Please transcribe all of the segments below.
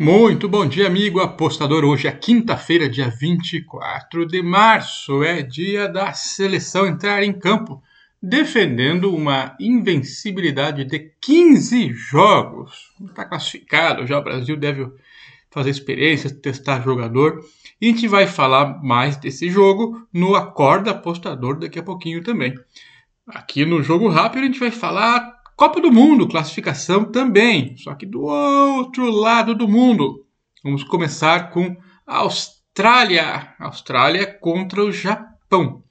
Muito bom dia, amigo apostador. Hoje é quinta-feira, dia 24 de março. É dia da seleção entrar em campo, defendendo uma invencibilidade de 15 jogos. Está classificado já. O Brasil deve fazer experiências, testar jogador. E a gente vai falar mais desse jogo no Acorda Apostador daqui a pouquinho também. Aqui no Jogo Rápido a gente vai falar Copa do Mundo, classificação também, só que do outro lado do mundo. Vamos começar com a Austrália. Austrália contra o Japão.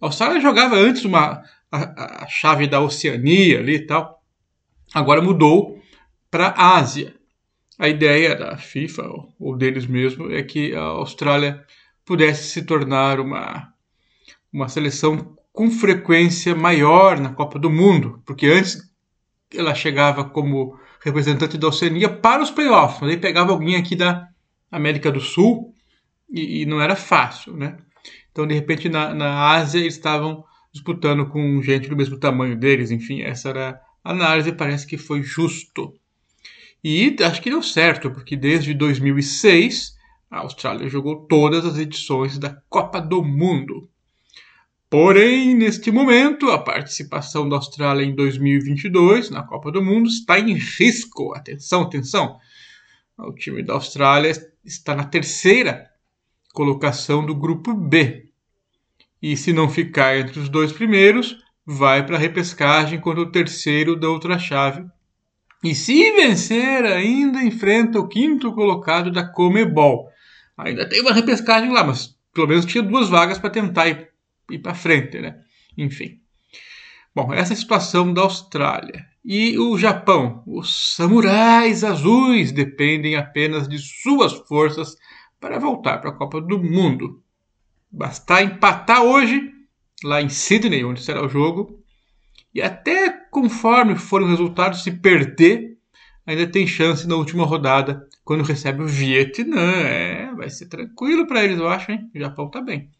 A Austrália jogava antes uma, a, a chave da Oceania ali e tal. Agora mudou para a Ásia. A ideia da FIFA, ou deles mesmo, é que a Austrália pudesse se tornar uma, uma seleção com frequência maior na Copa do Mundo, porque antes ela chegava como representante da Oceania para os playoffs, mas aí pegava alguém aqui da América do Sul e, e não era fácil, né? Então, de repente, na, na Ásia, eles estavam disputando com gente do mesmo tamanho deles, enfim, essa era a análise, parece que foi justo. E acho que deu certo, porque desde 2006 a Austrália jogou todas as edições da Copa do Mundo. Porém, neste momento, a participação da Austrália em 2022 na Copa do Mundo está em risco. Atenção, atenção! O time da Austrália está na terceira colocação do grupo B. E se não ficar entre os dois primeiros, vai para a repescagem contra o terceiro da outra chave. E se vencer, ainda enfrenta o quinto colocado da Comebol. Ainda tem uma repescagem lá, mas pelo menos tinha duas vagas para tentar ir ir para frente, né? Enfim. Bom, essa é a situação da Austrália. E o Japão? Os samurais azuis dependem apenas de suas forças para voltar para a Copa do Mundo. Bastar empatar hoje, lá em Sydney, onde será o jogo, e até conforme forem os resultados, se perder, ainda tem chance na última rodada, quando recebe o Vietnã. É, vai ser tranquilo para eles, eu acho, hein? O Japão tá bem.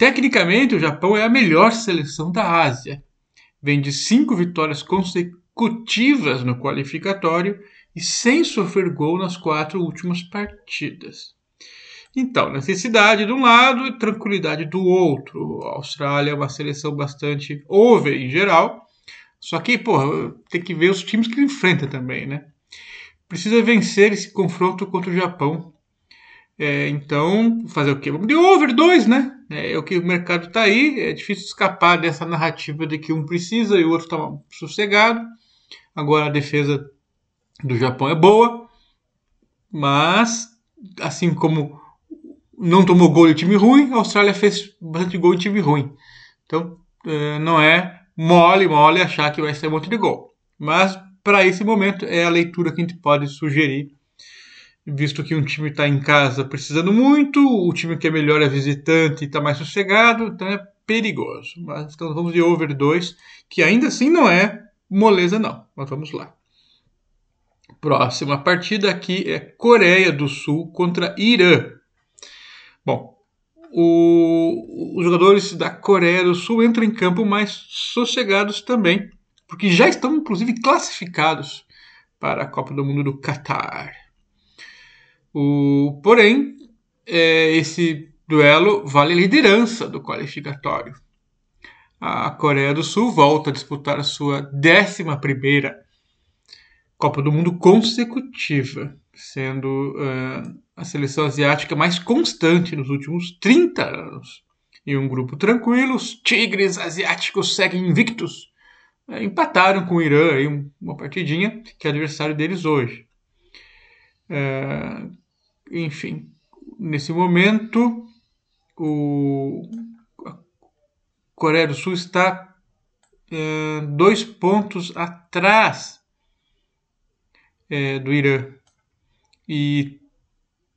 Tecnicamente, o Japão é a melhor seleção da Ásia. Vem de cinco vitórias consecutivas no qualificatório e sem sofrer gol nas quatro últimas partidas. Então, necessidade de um lado e tranquilidade do outro. A Austrália é uma seleção bastante over em geral, só que, porra, tem que ver os times que enfrenta também, né? Precisa vencer esse confronto contra o Japão é, então, fazer o quê? Vamos de over 2, né? É, é, o que o mercado está aí. É difícil escapar dessa narrativa de que um precisa e o outro está sossegado. Agora a defesa do Japão é boa, mas assim como não tomou gol de time ruim, a Austrália fez bastante gol de time ruim. Então é, não é mole, mole achar que vai ser um monte de gol. Mas para esse momento é a leitura que a gente pode sugerir visto que um time está em casa precisando muito, o time que é melhor é visitante e está mais sossegado, então é perigoso. Mas então vamos de over 2, que ainda assim não é moleza não, mas vamos lá. Próxima partida aqui é Coreia do Sul contra Irã. Bom, o, os jogadores da Coreia do Sul entram em campo mais sossegados também, porque já estão inclusive classificados para a Copa do Mundo do Catar. O, porém, é, esse duelo vale a liderança do qualificatório. A Coreia do Sul volta a disputar a sua 11 Copa do Mundo consecutiva, sendo uh, a seleção asiática mais constante nos últimos 30 anos. Em um grupo tranquilo, os tigres asiáticos seguem invictos. É, empataram com o Irã aí uma partidinha, que é adversário deles hoje. É, enfim, nesse momento, o, a Coreia do Sul está é, dois pontos atrás é, do Irã e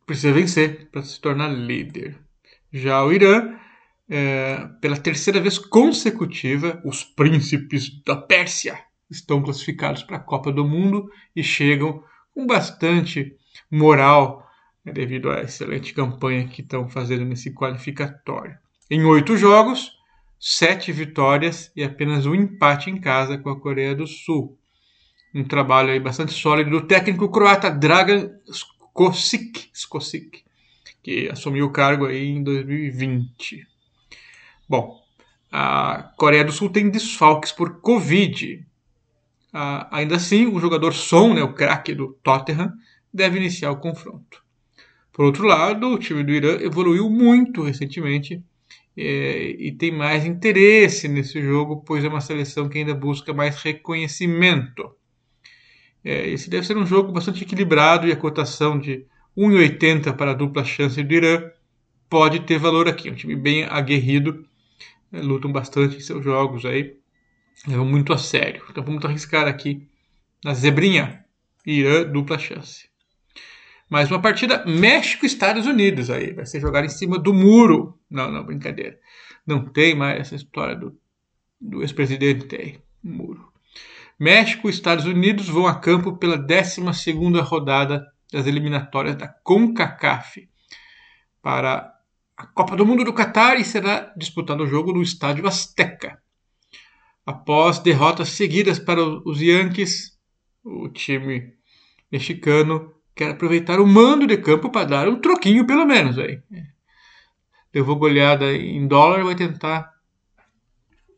precisa vencer para se tornar líder. Já o Irã, é, pela terceira vez consecutiva, os príncipes da Pérsia estão classificados para a Copa do Mundo e chegam com bastante moral né, devido à excelente campanha que estão fazendo nesse qualificatório. Em oito jogos, sete vitórias e apenas um empate em casa com a Coreia do Sul. Um trabalho aí bastante sólido do técnico croata Dragan Skosik, Skosik, que assumiu o cargo aí em 2020. Bom, a Coreia do Sul tem desfalques por Covid. Ah, ainda assim, o jogador Son, né, o craque do Tottenham, deve iniciar o confronto. Por outro lado, o time do Irã evoluiu muito recentemente é, e tem mais interesse nesse jogo, pois é uma seleção que ainda busca mais reconhecimento. É, esse deve ser um jogo bastante equilibrado e a cotação de 1,80 para a dupla chance do Irã pode ter valor aqui. Um time bem aguerrido, é, lutam bastante em seus jogos aí, levam muito a sério. Então vamos arriscar aqui na zebrinha, Irã dupla chance. Mais uma partida México-Estados Unidos aí. Vai ser jogada em cima do muro. Não, não, brincadeira. Não tem mais essa história do, do ex-presidente aí. Muro. México e Estados Unidos vão a campo pela 12 rodada das eliminatórias da CONCACAF para a Copa do Mundo do Catar e será disputado o jogo no Estádio Azteca. Após derrotas seguidas para os Yankees, o time mexicano quer aproveitar o mando de campo para dar um troquinho pelo menos aí. Levou goleada em dólar e vai tentar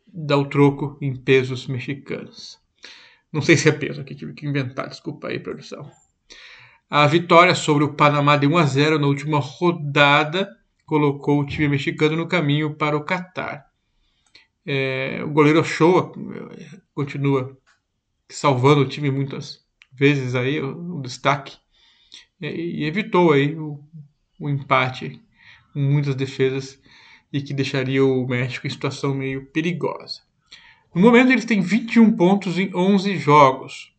dar o troco em pesos mexicanos. Não sei se é peso aqui, tive que inventar, desculpa aí, produção. A vitória sobre o Panamá de 1 a 0 na última rodada colocou o time mexicano no caminho para o Catar. É, o goleiro Ochoa é, continua salvando o time muitas vezes aí, o, o destaque, e, evitou aí o, o empate com muitas defesas e que deixaria o México em situação meio perigosa. No momento, eles têm 21 pontos em 11 jogos.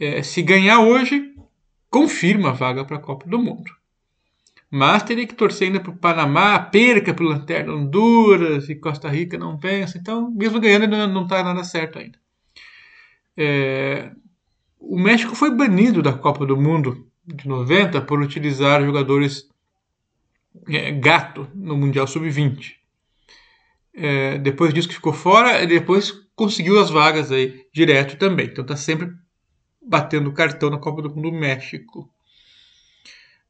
É, se ganhar hoje, confirma a vaga para a Copa do Mundo. Mas teria que torcer ainda para o Panamá, perca para o Lanterna Honduras e Costa Rica não pensa. Então, mesmo ganhando, não está nada certo ainda. É, o México foi banido da Copa do Mundo de 90 por utilizar jogadores é, gato no Mundial Sub-20 é, depois disso que ficou fora, depois conseguiu as vagas aí direto também. Então tá sempre batendo cartão na Copa do Mundo do México.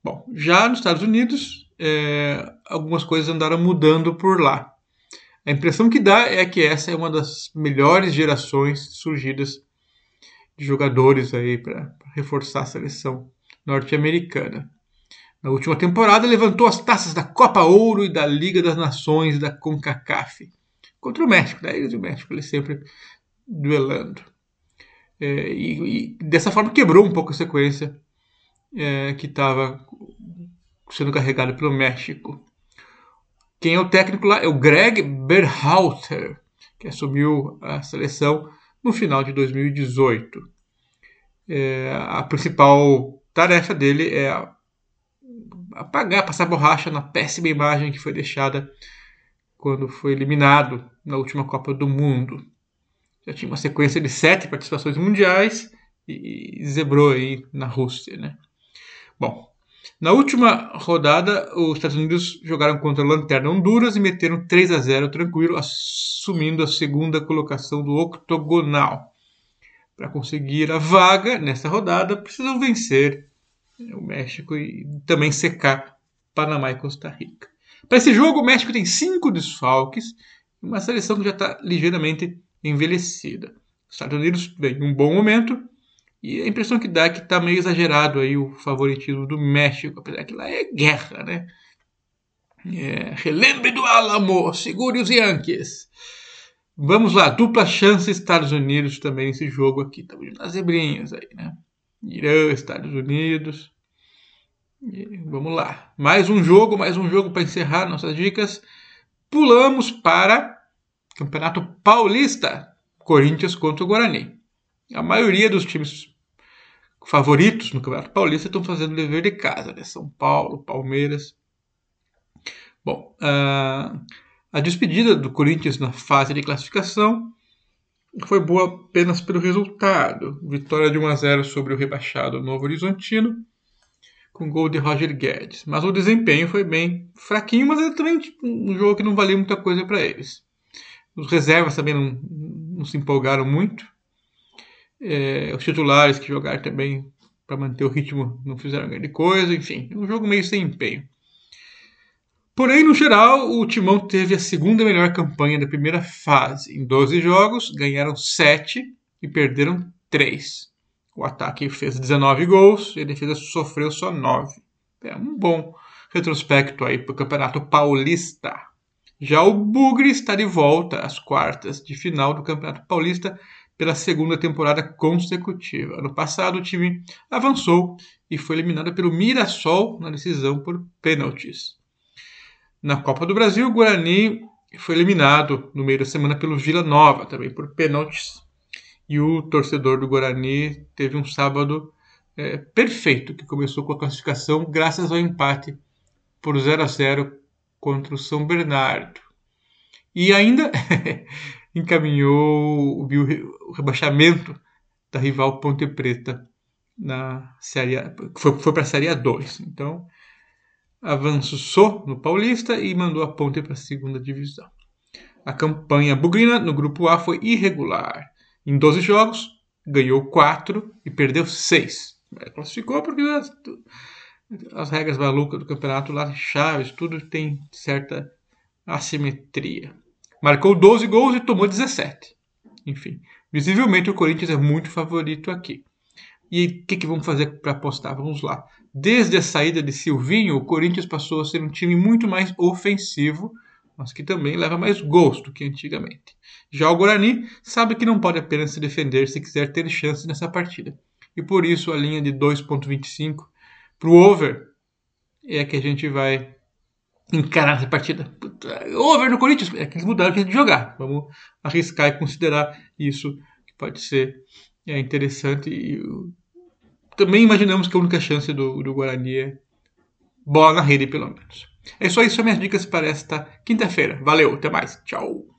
Bom, já nos Estados Unidos, é, algumas coisas andaram mudando por lá. A impressão que dá é que essa é uma das melhores gerações surgidas de jogadores aí para reforçar a seleção norte-americana. Na última temporada, levantou as taças da Copa Ouro e da Liga das Nações da CONCACAF. Contra o México, né? o México ele sempre duelando. É, e, e, dessa forma quebrou um pouco a sequência é, que estava sendo carregada pelo México. Quem é o técnico lá é o Greg Berhalter, que assumiu a seleção no final de 2018. É, a principal tarefa dele é apagar, passar borracha na péssima imagem que foi deixada quando foi eliminado na última Copa do Mundo. Já tinha uma sequência de sete participações mundiais e, zebrou aí na Rússia, né? Bom, na última rodada, os Estados Unidos jogaram contra a Lanterna Honduras e meteram 3 a 0 tranquilo, assumindo a segunda colocação do octogonal. Para conseguir a vaga nessa rodada, precisam vencer o México e também secar Panamá e Costa Rica. Para esse jogo, o México tem cinco desfalques, uma seleção que já está ligeiramente envelhecida. Os Estados Unidos vem um bom momento e a impressão que dá é que está meio exagerado aí o favoritismo do México, apesar que lá é guerra, né? É, relembre do Alamo, segure os Yankees. Vamos lá, dupla chance Estados Unidos também nesse jogo aqui. Estamos nas zebrinhas aí, né? Irã, Estados Unidos. E vamos lá. Mais um jogo, mais um jogo para encerrar nossas dicas. Pulamos para Campeonato Paulista. Corinthians contra o Guarani. A maioria dos times favoritos no Campeonato Paulista estão fazendo dever de casa, né? São Paulo, Palmeiras. Bom, uh, a despedida do Corinthians na fase de classificação foi boa apenas pelo resultado. Vitória de 1 a 0 sobre o rebaixado Novo Horizontino, com gol de Roger Guedes. Mas o desempenho foi bem fraquinho, mas era também tipo, um jogo que não valia muita coisa para eles. Os reservas também não, não se empolgaram muito. É, os titulares que jogaram também para manter o ritmo, não fizeram grande coisa, enfim, um jogo meio sem empenho. Porém, no geral, o Timão teve a segunda melhor campanha da primeira fase. Em 12 jogos, ganharam 7 e perderam 3. O ataque fez 19 gols e a defesa sofreu só 9. É um bom retrospecto aí para o Campeonato Paulista. Já o Bugre está de volta às quartas de final do Campeonato Paulista pela segunda temporada consecutiva. Ano passado, o time avançou e foi eliminado pelo Mirassol na decisão por pênaltis. Na Copa do Brasil, o Guarani foi eliminado no meio da semana pelo Vila Nova, também por pênaltis. E o torcedor do Guarani teve um sábado é, perfeito, que começou com a classificação graças ao empate por 0 a 0 contra o São Bernardo. E ainda encaminhou o rebaixamento da rival Ponte Preta na série A, foi, foi para a série A2. Então, avançou no Paulista e mandou a Ponte para a segunda divisão. A campanha bugrina no grupo A foi irregular. Em 12 jogos, ganhou 4 e perdeu 6. Classificou porque as, as regras malucas do campeonato lá, chaves, tudo tem certa assimetria. Marcou 12 gols e tomou 17. Enfim, visivelmente o Corinthians é muito favorito aqui. E o que, que vamos fazer para apostar? Vamos lá. Desde a saída de Silvinho, o Corinthians passou a ser um time muito mais ofensivo, mas que também leva mais gols do que antigamente. Já o Guarani sabe que não pode apenas se defender se quiser ter chance nessa partida. E por isso a linha de 2.25 para o over é que a gente vai encarar essa partida. Over no Corinthians, é que eles mudaram o de jogar. Vamos arriscar e considerar isso, que pode ser é, interessante. E também imaginamos que a única chance do, do Guarani é bola na rede, pelo menos. É só isso, minhas dicas para esta quinta-feira. Valeu, até mais. Tchau.